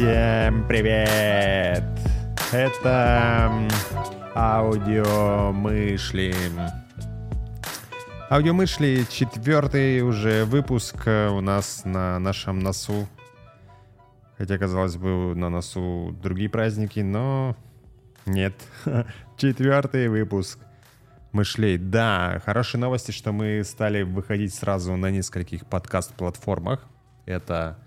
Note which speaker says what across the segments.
Speaker 1: Всем привет! Это аудиомышли. Аудиомышли, четвертый уже выпуск у нас на нашем носу. Хотя, казалось бы, на носу другие праздники, но нет. Четвертый выпуск мышлей. Да, хорошие новости, что мы стали выходить сразу на нескольких подкаст-платформах. Это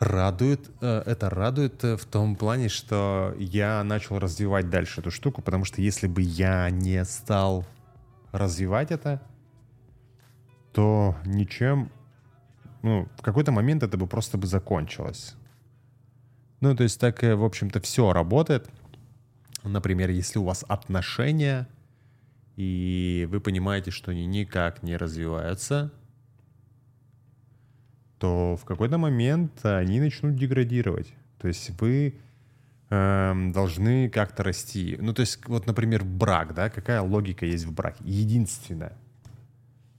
Speaker 1: радует, э, это радует э, в том плане, что я начал развивать дальше эту штуку, потому что если бы я не стал развивать это, то ничем, ну, в какой-то момент это бы просто бы закончилось. Ну, то есть так, в общем-то, все работает. Например, если у вас отношения, и вы понимаете, что они никак не развиваются, то в какой-то момент они начнут деградировать. То есть вы э, должны как-то расти. Ну, то есть, вот, например, брак, да, какая логика есть в браке? Единственное.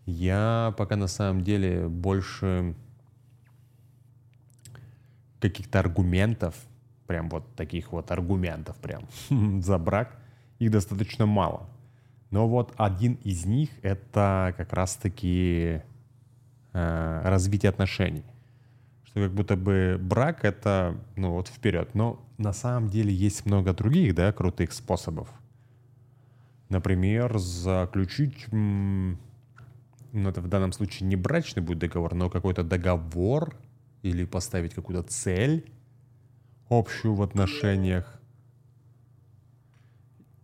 Speaker 1: Я пока на самом деле больше каких-то аргументов, прям вот таких вот аргументов прям за брак, их достаточно мало. Но вот один из них это как раз-таки э, развитие отношений. Что как будто бы брак это, ну вот вперед. Но на самом деле есть много других, да, крутых способов. Например, заключить, ну это в данном случае не брачный будет договор, но какой-то договор или поставить какую-то цель общую в отношениях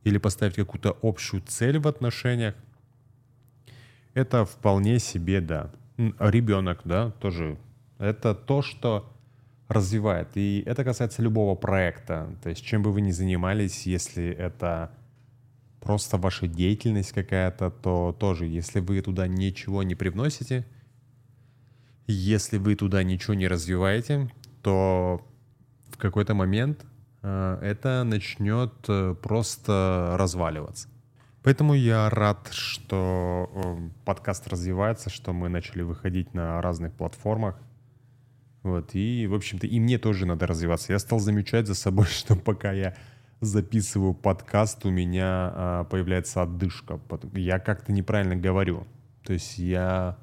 Speaker 1: или поставить какую-то общую цель в отношениях, это вполне себе, да, ребенок, да, тоже. Это то, что развивает. И это касается любого проекта. То есть чем бы вы ни занимались, если это просто ваша деятельность какая-то, то тоже, если вы туда ничего не привносите, если вы туда ничего не развиваете, то в какой-то момент э, это начнет э, просто разваливаться. Поэтому я рад, что э, подкаст развивается, что мы начали выходить на разных платформах. Вот, и, в общем-то, и мне тоже надо развиваться. Я стал замечать за собой, что пока я записываю подкаст, у меня а, появляется отдышка. Я как-то неправильно говорю. То есть я...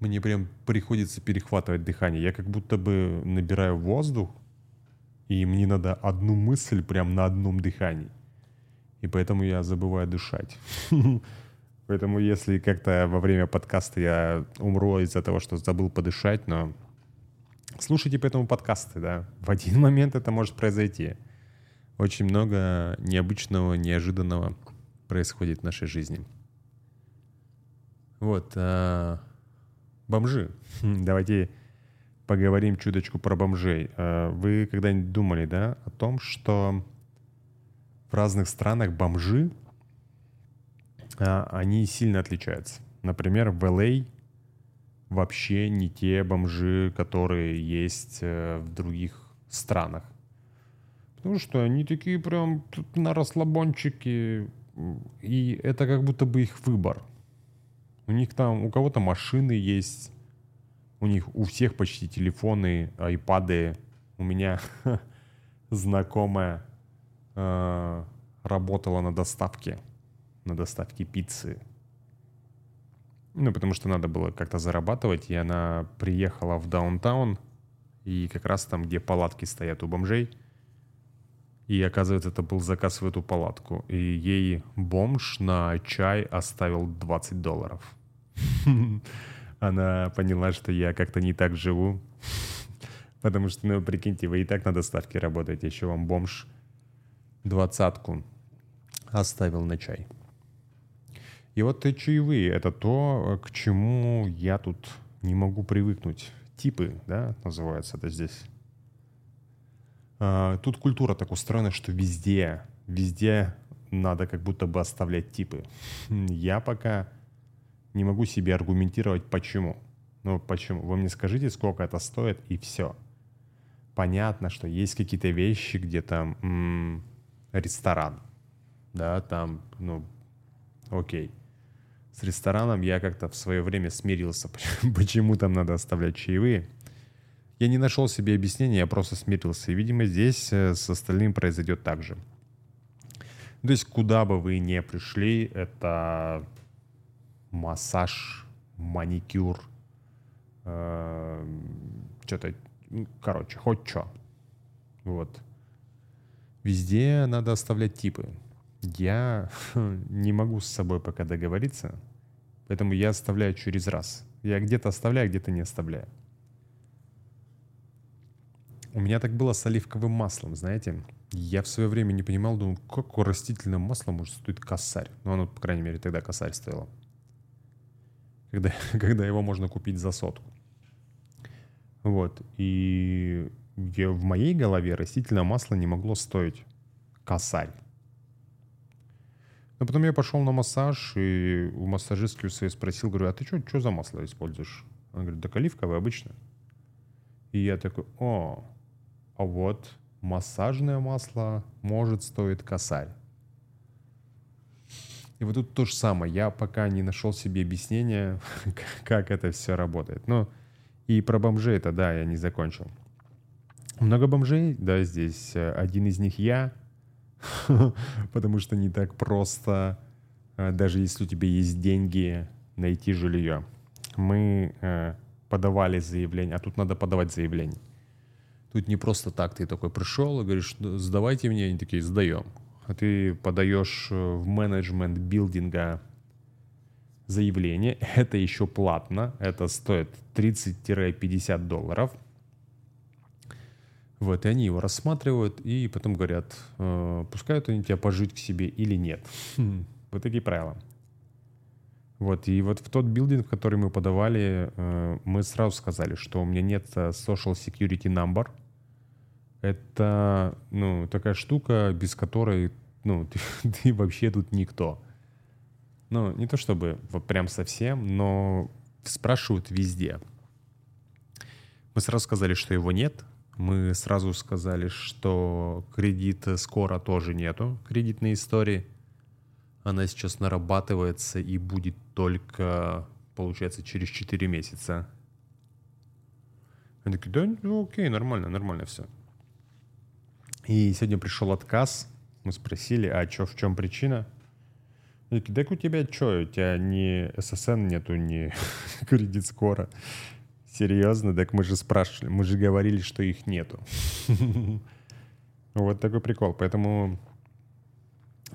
Speaker 1: Мне прям приходится перехватывать дыхание. Я как будто бы набираю воздух, и мне надо одну мысль прям на одном дыхании и поэтому я забываю дышать. Поэтому если как-то во время подкаста я умру из-за того, что забыл подышать, но слушайте поэтому подкасты, да. В один момент это может произойти. Очень много необычного, неожиданного происходит в нашей жизни. Вот. А, бомжи. Давайте поговорим чуточку про бомжей. А, вы когда-нибудь думали, да, о том, что в разных странах бомжи, а, они сильно отличаются. Например, в LA а вообще не те бомжи, которые есть э, в других странах. Потому что они такие прям на расслабончике, и это как будто бы их выбор. У них там, у кого-то машины есть, у них у всех почти телефоны, айпады. У меня знакомая э, работала на доставке, на доставке пиццы. Ну, потому что надо было как-то зарабатывать, и она приехала в даунтаун, и как раз там, где палатки стоят у бомжей, и оказывается, это был заказ в эту палатку. И ей бомж на чай оставил 20 долларов. Она поняла, что я как-то не так живу. Потому что, ну, прикиньте, вы и так на доставке работаете, еще вам бомж двадцатку оставил на чай. И вот чаевые — это то, к чему я тут не могу привыкнуть. Типы, да, называется это здесь. А, тут культура так устроена, что везде, везде надо как будто бы оставлять типы. Я пока не могу себе аргументировать, почему. Ну, почему? Вы мне скажите, сколько это стоит, и все. Понятно, что есть какие-то вещи, где там м- ресторан, да, там, ну, окей. С рестораном я как-то в свое время смирился, почему там надо оставлять чаевые. Я не нашел себе объяснения, я просто смирился. И, видимо, здесь э, с остальным произойдет так же. То есть, куда бы вы ни пришли, это массаж, маникюр, э, что-то, короче, хоть что. Вот. Везде надо оставлять типы. Я не могу с собой пока договориться, поэтому я оставляю через раз. Я где-то оставляю, где-то не оставляю. У меня так было с оливковым маслом, знаете. Я в свое время не понимал, думал, как растительное масло может стоить косарь. Ну, оно, по крайней мере, тогда косарь стоило. Когда, когда его можно купить за сотку. Вот. И в моей голове растительное масло не могло стоить косарь. Но потом я пошел на массаж, и у массажистки у своей спросил, говорю, а ты что, за масло используешь? Она говорит, да оливковое обычно. И я такой, о, а вот массажное масло может стоить косарь. И вот тут то же самое. Я пока не нашел себе объяснения, как это все работает. Но и про бомжей это, да, я не закончил. Много бомжей, да, здесь э, один из них я, потому что не так просто, э, даже если у тебя есть деньги, найти жилье. Мы э, подавали заявление, а тут надо подавать заявление. Тут не просто так ты такой пришел и говоришь, сдавайте мне, они такие, сдаем. А ты подаешь э, в менеджмент билдинга заявление, это еще платно, это стоит 30-50 долларов. Вот, и они его рассматривают, и потом говорят, э, пускают они тебя пожить к себе или нет. Вот такие правила. Вот, и вот в тот билдинг, который мы подавали, э, мы сразу сказали, что у меня нет social security number — это, ну, такая штука, без которой, ну, ты, ты вообще тут никто. Ну, не то чтобы вот прям совсем, но спрашивают везде. Мы сразу сказали, что его нет. Мы сразу сказали, что кредит скоро тоже нету, кредитной истории. Она сейчас нарабатывается и будет только, получается, через 4 месяца. Они такие, да, ну окей, нормально, нормально все. И сегодня пришел отказ. Мы спросили, а чё, в чем причина? Они такие, так у тебя что, у тебя ни ССН нету, ни кредит скоро. Серьезно? Так мы же спрашивали, мы же говорили, что их нету. Вот такой прикол. Поэтому,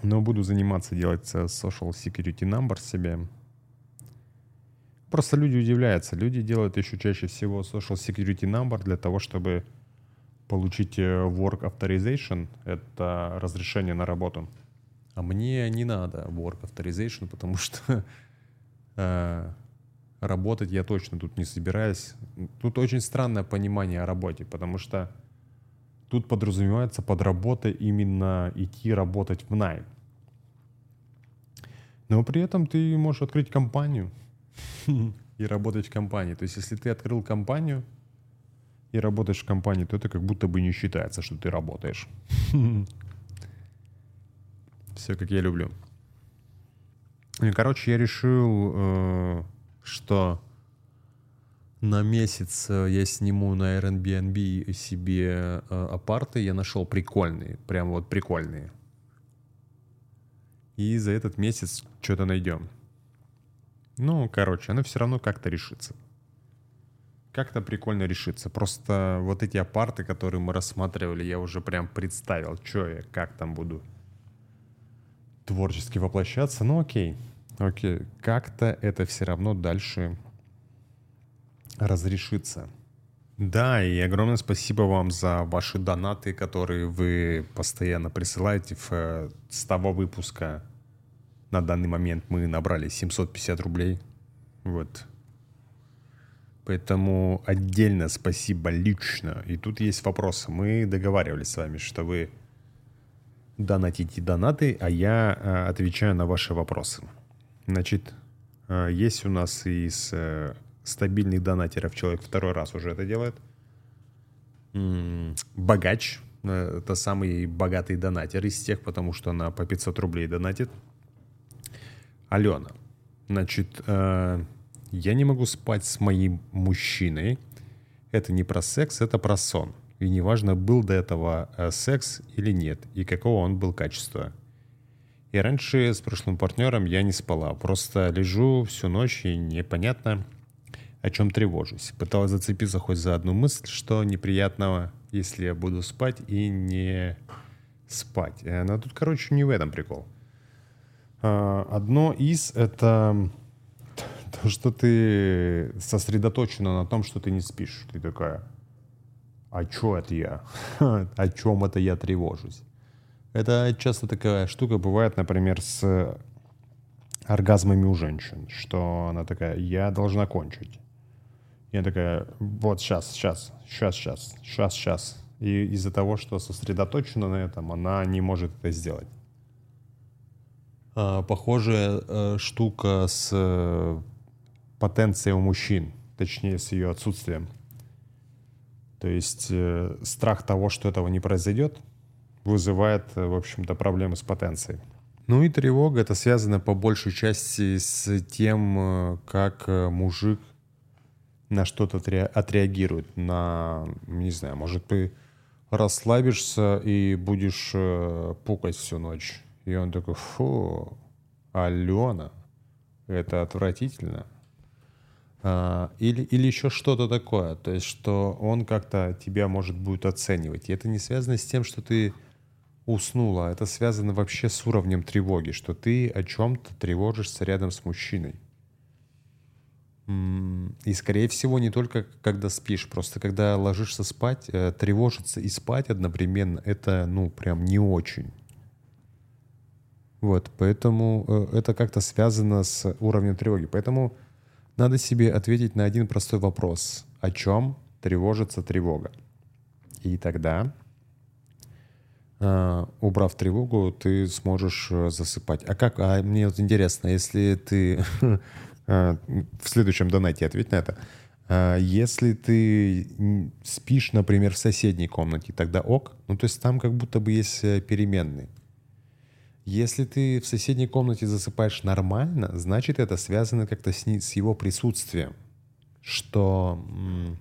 Speaker 1: ну, буду заниматься делать social security number себе. Просто люди удивляются. Люди делают еще чаще всего social security number для того, чтобы получить work authorization, это разрешение на работу. А мне не надо work authorization, потому что э, работать я точно тут не собираюсь. Тут очень странное понимание о работе, потому что тут подразумевается под работой именно идти работать в найм. Но при этом ты можешь открыть компанию и работать в компании. То есть если ты открыл компанию, и работаешь в компании, то это как будто бы не считается, что ты работаешь. Все как я люблю. Короче, я решил, э, что на месяц э, я сниму на Airbnb себе э, апарты. Я нашел прикольные, прям вот прикольные. И за этот месяц что-то найдем. Ну, короче, оно все равно как-то решится как-то прикольно решиться. Просто вот эти апарты, которые мы рассматривали, я уже прям представил, что я, как там буду творчески воплощаться. Ну окей, окей, как-то это все равно дальше разрешится. Да, и огромное спасибо вам за ваши донаты, которые вы постоянно присылаете. В, э, с того выпуска на данный момент мы набрали 750 рублей. Вот, Поэтому отдельно спасибо лично. И тут есть вопросы. Мы договаривались с вами, что вы донатите донаты, а я э, отвечаю на ваши вопросы. Значит, э, есть у нас из э, стабильных донатеров человек второй раз уже это делает. Богач, э, это самый богатый донатер из тех, потому что она по 500 рублей донатит. Алена, значит, я не могу спать с моим мужчиной. Это не про секс, это про сон. И неважно, был до этого секс или нет, и какого он был качества. И раньше с прошлым партнером я не спала. Просто лежу всю ночь и непонятно, о чем тревожусь. Пыталась зацепиться хоть за одну мысль, что неприятного, если я буду спать и не спать. Э, Но тут, короче, не в этом прикол. А, Одно из — это то, что ты сосредоточена на том, что ты не спишь. Ты такая, а чё это я? О чем это я тревожусь? Это часто такая штука бывает, например, с оргазмами у женщин, что она такая, я должна кончить. Она такая, вот сейчас, сейчас, сейчас, сейчас, сейчас, сейчас. И из-за того, что сосредоточена на этом, она не может это сделать. А, Похожая э, штука с э, потенцией у мужчин, точнее с ее отсутствием. То есть э, страх того, что этого не произойдет, вызывает, э, в общем-то, проблемы с потенцией. Ну и тревога это связано по большей части с тем, э, как э, мужик на что-то отре- отреагирует. На, не знаю, может ты расслабишься и будешь пукать всю ночь. И он такой, фу, Алена, это отвратительно. А, или, или еще что-то такое. То есть, что он как-то тебя, может, будет оценивать. И это не связано с тем, что ты уснула. Это связано вообще с уровнем тревоги, что ты о чем-то тревожишься рядом с мужчиной. И, скорее всего, не только когда спишь, просто когда ложишься спать, э, тревожиться и спать одновременно, это, ну, прям не очень. Вот, поэтому э, это как-то связано с уровнем тревоги. Поэтому надо себе ответить на один простой вопрос. О чем тревожится тревога? И тогда, убрав тревогу, ты сможешь э, засыпать. А как? А мне вот интересно, если ты... э, В следующем донате ответь на это. Если ты спишь, например, в соседней комнате, тогда ок. Ну, то есть там как будто бы есть э, переменные. Если ты в соседней комнате засыпаешь нормально, значит это связано как-то с, с его присутствием. Что м,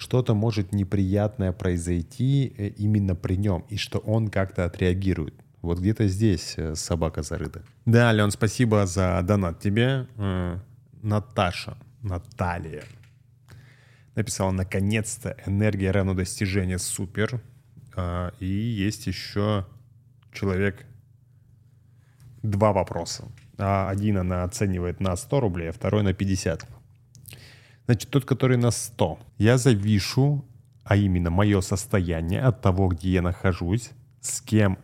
Speaker 1: что-то может неприятное произойти э, именно при нем, и что он как-то отреагирует. Вот где-то здесь э, собака зарыта. Да, Леон, спасибо за донат тебе. Э, Наташа, Наталья написала «Наконец-то энергия равно достижения супер». И есть еще человек два вопроса. А Один она оценивает на 100 рублей, а второй на 50. Значит, тот, который на 100. Я завишу, а именно мое состояние от того, где я нахожусь, с кем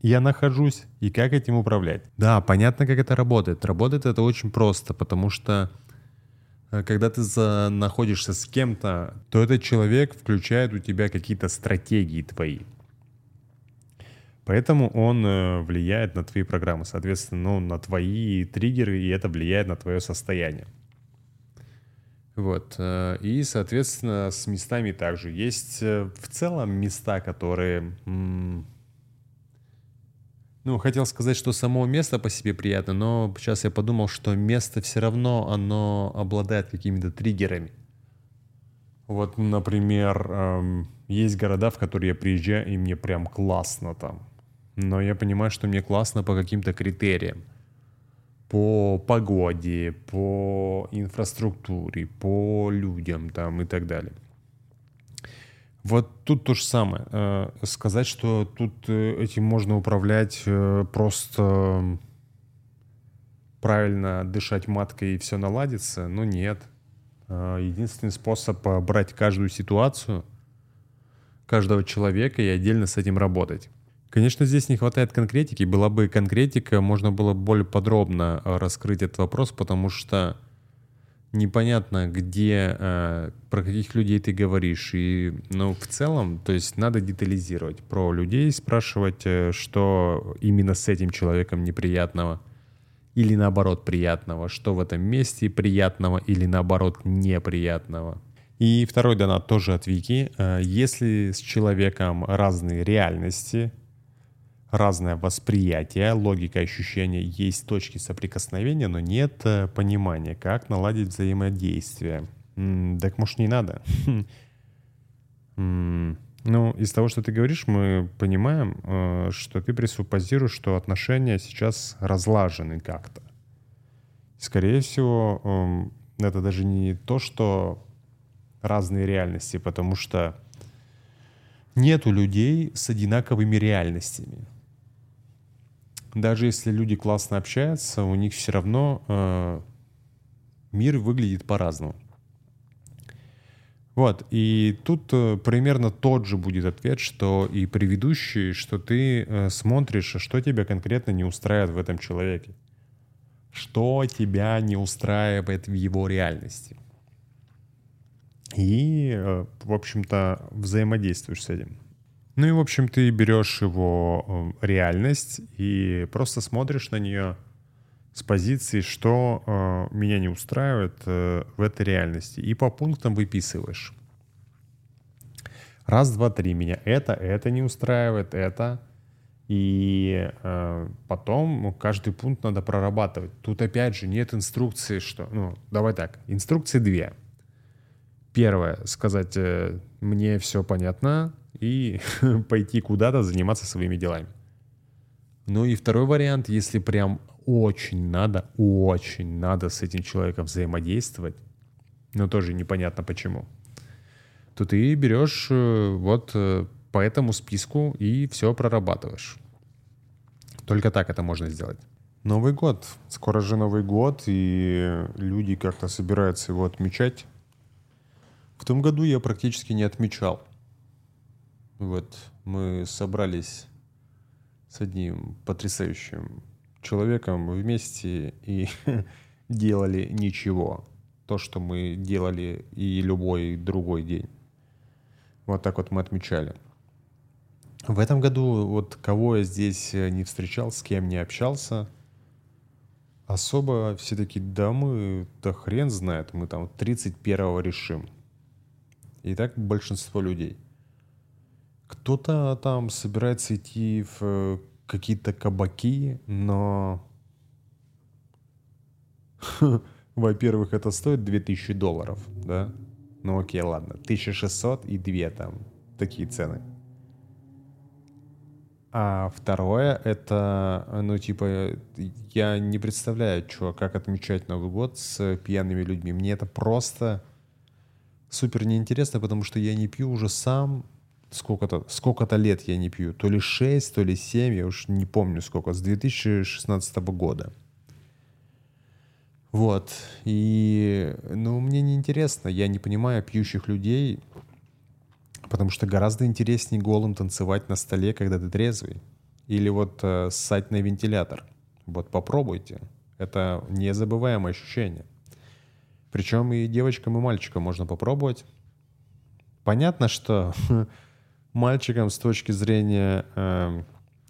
Speaker 1: я нахожусь и как этим управлять. Да, понятно, как это работает. Работает это очень просто, потому что э, когда ты за- находишься с кем-то, то этот человек включает у тебя какие-то стратегии твои. Поэтому он э, влияет на твои программы, соответственно, ну, на твои триггеры, и это влияет на твое состояние. Вот. э, И, соответственно, с местами также. Есть э, в целом места, которые... Ну, хотел сказать, что само место по себе приятно, но сейчас я подумал, что место все равно, оно обладает какими-то триггерами. Вот, например, эм, есть города, в которые я приезжаю, и мне прям классно там. Но я понимаю, что мне классно по каким-то критериям. По погоде, по инфраструктуре, по людям там и так далее. Вот тут то же самое. Э, Сказать, что тут э, этим можно управлять э, просто правильно дышать маткой и все наладится, ну нет. Единственный способ брать каждую ситуацию, каждого человека и отдельно с этим работать. Конечно, здесь не хватает конкретики. Была бы конкретика, можно было более подробно э, раскрыть этот вопрос, потому что непонятно, где, э, про каких людей ты говоришь. И, ну, в целом, то есть надо детализировать. Про людей спрашивать, э, что именно с этим человеком неприятного. Или наоборот приятного. Что в этом месте приятного или наоборот неприятного. И второй донат тоже от Вики. Если с человеком разные реальности, разное восприятие, логика ощущения, есть точки соприкосновения, но нет э, понимания, как наладить взаимодействие. Так может не надо? Ну, из того, что ты говоришь, мы понимаем, э, что ты пресуппозируешь, что отношения сейчас разлажены как-то. Скорее всего, эм, это даже не то, что разные реальности, потому что нету людей с одинаковыми реальностями даже если люди классно общаются, у них все равно э, мир выглядит по-разному. Вот, и тут э, примерно тот же будет ответ, что и предыдущий, что ты э, смотришь, что тебя конкретно не устраивает в этом человеке. Что тебя не устраивает в его реальности. И, э, в общем-то, взаимодействуешь с этим. Ну и, в общем, ты берешь его э, реальность и просто смотришь на нее с позиции, что э, меня не устраивает э, в этой реальности, и по пунктам выписываешь. Раз, два, три. Меня это, это не устраивает, это. И э, потом каждый пункт надо прорабатывать. Тут опять же нет инструкции, что... Ну, давай так. Инструкции две. Первое, сказать, э, мне все понятно, и пойти куда-то заниматься своими делами. Ну и второй вариант, если прям очень надо, очень надо с этим человеком взаимодействовать, но тоже непонятно почему, то ты берешь э, вот э, по этому списку и все прорабатываешь. Только так это можно сделать. Новый год. Скоро же Новый год, и люди как-то собираются его отмечать. В том году я практически не отмечал. Вот мы собрались с одним потрясающим человеком вместе и делали ничего. То, что мы делали и любой другой день. Вот так вот мы отмечали. В этом году вот кого я здесь не встречал, с кем не общался, особо все таки да мы, да хрен знает, мы там 31-го решим. И так большинство людей. Кто-то там собирается идти в э, какие-то кабаки, но... Во-первых, это стоит 2000 долларов, да? Ну окей, ладно. 1600 и 2 там. Такие цены. А второе, это, ну, типа, я не представляю, что, как отмечать Новый год с пьяными людьми. Мне это просто супер неинтересно, потому что я не пью уже сам, сколько-то сколько лет я не пью. То ли 6, то ли 7, я уж не помню сколько, с 2016 года. Вот. И, ну, мне не интересно, я не понимаю пьющих людей, потому что гораздо интереснее голым танцевать на столе, когда ты трезвый. Или вот э, ссать на вентилятор. Вот попробуйте. Это незабываемое ощущение. Причем и девочкам, и мальчикам можно попробовать. Понятно, что мальчикам с точки зрения э,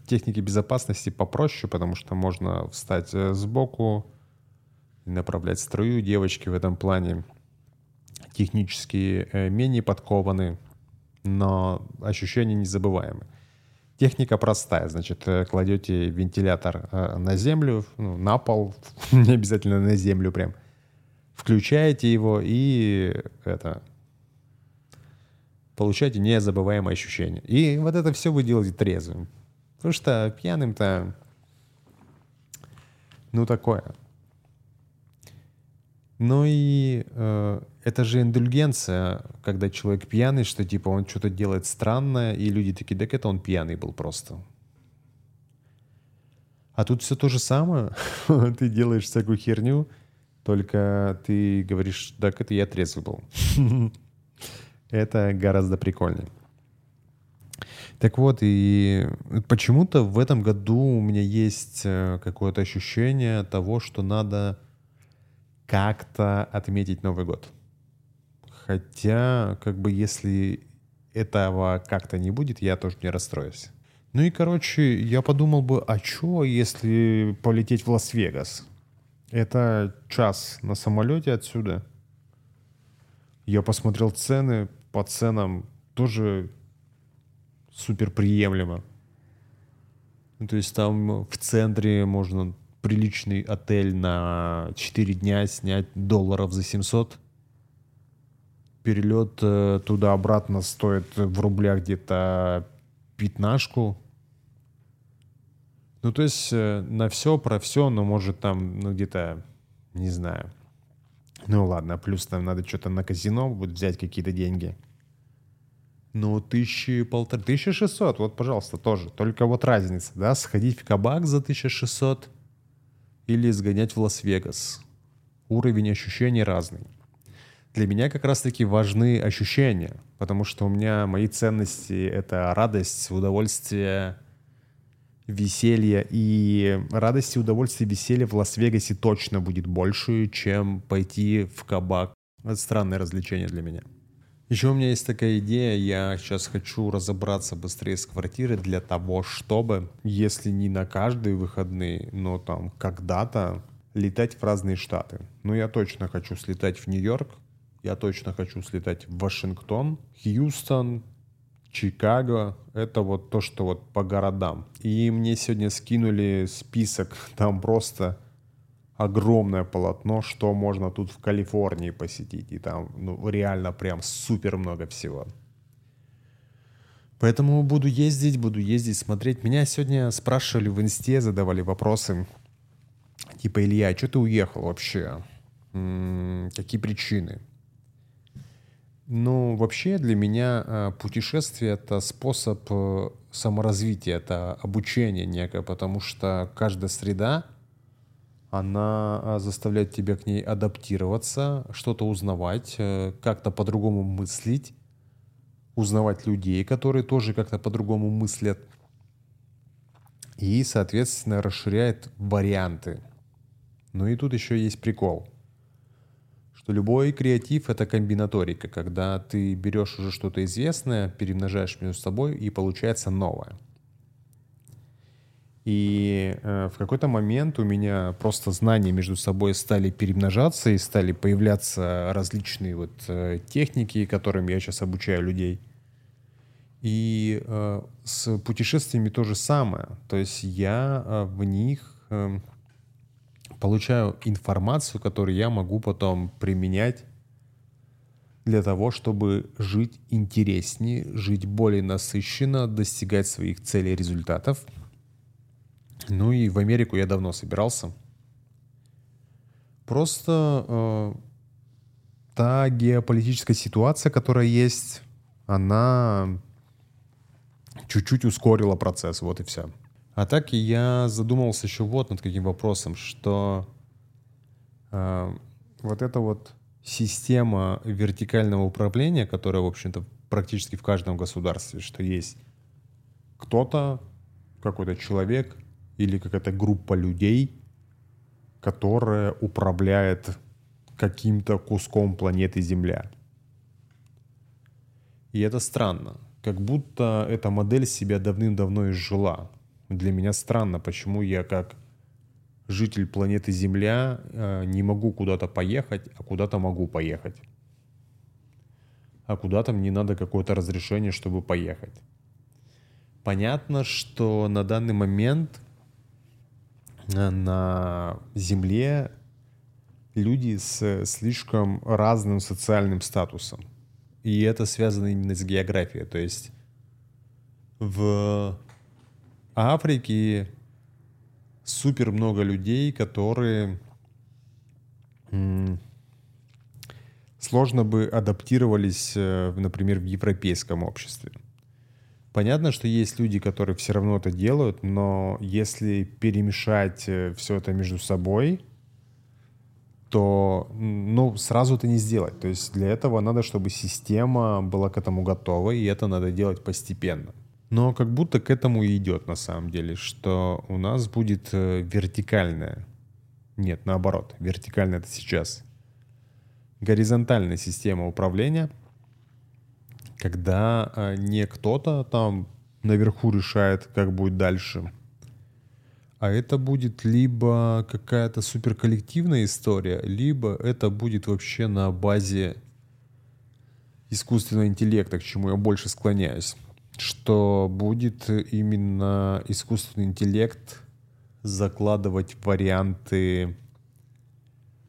Speaker 1: техники безопасности попроще, потому что можно встать э, сбоку и направлять струю. Девочки в этом плане технически э, менее подкованы, но ощущения незабываемые. Техника простая, значит, э, кладете вентилятор э, на землю, ну, на пол, не обязательно на землю прям, включаете его и это получаете незабываемое ощущение. И вот это все вы делаете трезвым. Потому что пьяным-то, ну такое. Ну и э, это же индульгенция, когда человек пьяный, что типа он что-то делает странное, и люди такие, так это он пьяный был просто. А тут все то же самое. ты делаешь всякую херню, только ты говоришь, так это я трезвый был. Это гораздо прикольнее. Так вот, и почему-то в этом году у меня есть э, какое-то ощущение того, что надо как-то отметить Новый год. Хотя, как бы, если этого как-то не будет, я тоже не расстроюсь. Ну и, короче, я подумал бы, а что, если полететь в Лас-Вегас? Это час на самолете отсюда. Я посмотрел цены, по ценам тоже супер приемлемо. Ну, то есть там в центре можно приличный отель на 4 дня снять долларов за 700. Перелет э, туда-обратно стоит в рублях где-то пятнашку. Ну, то есть э, на все про все, но может там, ну, где-то, не знаю. Ну, ладно, плюс там надо что-то на казино будет взять какие-то деньги. Ну, тысячи, полторы, тысяча шестьсот, вот, пожалуйста, тоже. Только вот разница, да, сходить в кабак за 1600 или сгонять в Лас-Вегас. Уровень ощущений разный. Для меня как раз-таки важны ощущения, потому что у меня мои ценности — это радость, удовольствие, веселье. И радости, удовольствия, веселья в Лас-Вегасе точно будет больше, чем пойти в кабак. Это странное развлечение для меня. Еще у меня есть такая идея, я сейчас хочу разобраться быстрее с квартирой для того, чтобы, если не на каждые выходные, но там когда-то летать в разные штаты. Ну, я точно хочу слетать в Нью-Йорк, я точно хочу слетать в Вашингтон, Хьюстон, Чикаго. Это вот то, что вот по городам. И мне сегодня скинули список, там просто огромное полотно, что можно тут в Калифорнии посетить. И там ну, реально прям супер много всего. Поэтому буду ездить, буду ездить, смотреть. Меня сегодня спрашивали в инсте, задавали вопросы. Типа, Илья, что ты уехал вообще? М-м, какие причины? Ну, вообще для меня э, путешествие — это способ э, саморазвития, это обучение некое, потому что каждая среда она а, заставляет тебя к ней адаптироваться, что-то узнавать, э, как-то по-другому мыслить, узнавать людей, которые тоже как-то по-другому мыслят. И, соответственно, расширяет варианты. Ну и тут еще есть прикол, что любой креатив — это комбинаторика, когда ты берешь уже что-то известное, перемножаешь между собой, и получается новое — и э, в какой-то момент у меня просто знания между собой стали перемножаться и стали появляться различные вот э, техники, которым я сейчас обучаю людей. И э, с путешествиями то же самое. То есть я э, в них э, получаю информацию, которую я могу потом применять для того, чтобы жить интереснее, жить более насыщенно, достигать своих целей и результатов – ну и в Америку я давно собирался. Просто э, та геополитическая ситуация, которая есть, она чуть-чуть ускорила процесс, вот и все. А так я задумался еще вот над каким вопросом, что э, вот эта вот система вертикального управления, которая, в общем-то, практически в каждом государстве, что есть кто-то, какой-то человек, или какая-то группа людей, которая управляет каким-то куском планеты Земля. И это странно. Как будто эта модель себя давным-давно изжила. Для меня странно, почему я как житель планеты Земля э, не могу куда-то поехать, а куда-то могу поехать. А куда-то мне надо какое-то разрешение, чтобы поехать. Понятно, что на данный момент на Земле люди с слишком разным социальным статусом. И это связано именно с географией. То есть в Африке супер много людей, которые сложно бы адаптировались, э, например, в европейском обществе. Понятно, что есть люди, которые все равно это делают, но если перемешать э, все это между собой, то ну, сразу это не сделать. То есть для этого надо, чтобы система была к этому готова, и это надо делать постепенно. Но как будто к этому и идет на самом деле, что у нас будет э, вертикальное Нет, наоборот, вертикально это сейчас. Горизонтальная система управления, когда э, не кто-то там наверху решает, как будет дальше, а это будет либо какая-то суперколлективная история, либо это будет вообще на базе искусственного интеллекта, к чему я больше склоняюсь, что будет именно искусственный интеллект закладывать варианты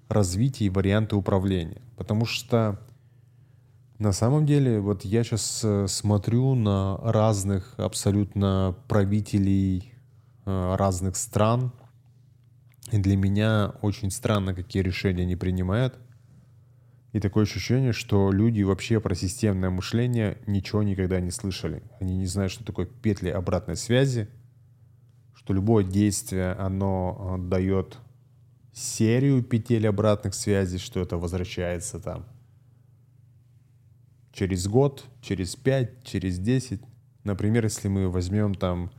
Speaker 1: развития и варианты управления. Потому что на самом деле, вот я сейчас э, смотрю на разных абсолютно правителей э, разных стран, и для меня очень странно, какие решения они принимают. И такое ощущение, что люди вообще про системное мышление ничего никогда не слышали. Они не знают, что такое петли обратной связи, что любое действие, оно э, дает серию петель обратных связей, что это возвращается там через год, через пять, через десять. Например, если мы возьмем там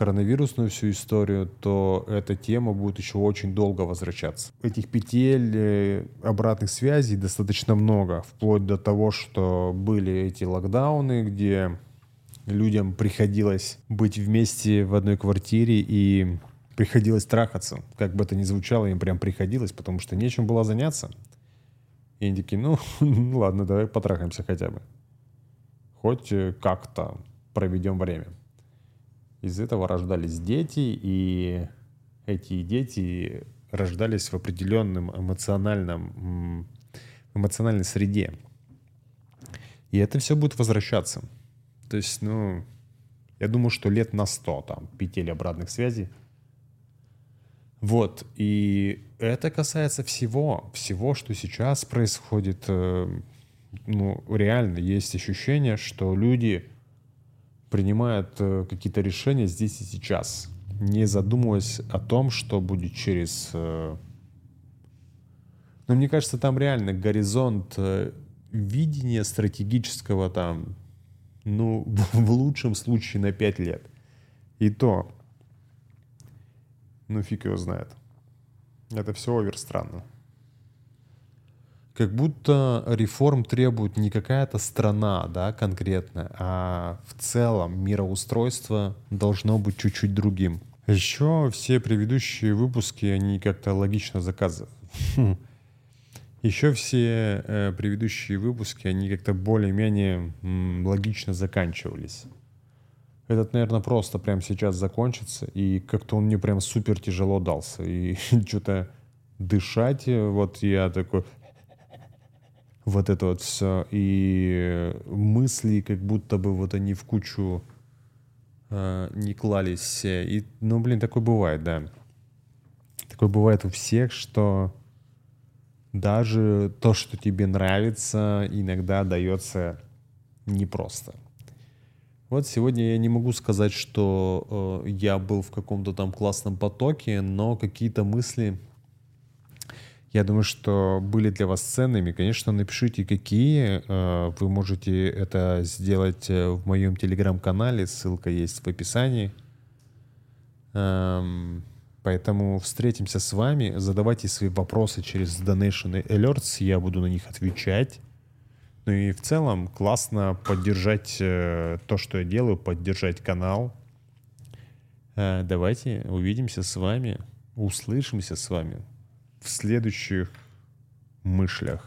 Speaker 1: коронавирусную всю историю, то эта тема будет еще очень долго возвращаться. Этих петель э, обратных связей достаточно много, вплоть до того, что были эти локдауны, где людям приходилось быть вместе в одной квартире и приходилось трахаться. Как бы это ни звучало, им прям приходилось, потому что нечем было заняться. И они такие, ну, ладно, давай потрахаемся хотя бы. Хоть э, как-то проведем время. Из этого рождались дети, и эти дети рождались в определенном эмоциональном, эмоциональной среде. И это все будет возвращаться. То есть, ну, я думаю, что лет на 100 там петель обратных связей. Вот, и это касается всего, всего, что сейчас происходит. Э, ну, реально есть ощущение, что люди принимают э, какие-то решения здесь и сейчас, не задумываясь о том, что будет через... Э, Но мне кажется, там реально горизонт видения стратегического там, ну, в лучшем случае на 5 лет. И то, ну фиг его знает. Это все овер странно. Как будто реформ требует не какая-то страна, да, конкретная, а в целом мироустройство должно быть чуть-чуть другим. Еще все предыдущие выпуски, они как-то логично заказывают. Еще все э, предыдущие выпуски, они как-то более-менее логично заканчивались. Этот, наверное, просто прямо сейчас закончится, и как-то он мне прям супер тяжело дался. И что-то дышать, вот я такой... Вот это вот все. И мысли как будто бы вот они в кучу э, не клались. И, ну, блин, такое бывает, да. Такое бывает у всех, что даже то, что тебе нравится, иногда дается непросто. Вот сегодня я не могу сказать, что э, я был в каком-то там классном потоке, но какие-то мысли, я думаю, что были для вас ценными. Конечно, напишите, какие. Э, вы можете это сделать э, в моем телеграм-канале, ссылка есть в описании. Эм, поэтому встретимся с вами, задавайте свои вопросы через Donation Alerts, я буду на них отвечать. Ну и в целом классно поддержать э, то, что я делаю, поддержать канал. Давайте увидимся с вами, услышимся с вами в следующих мыслях.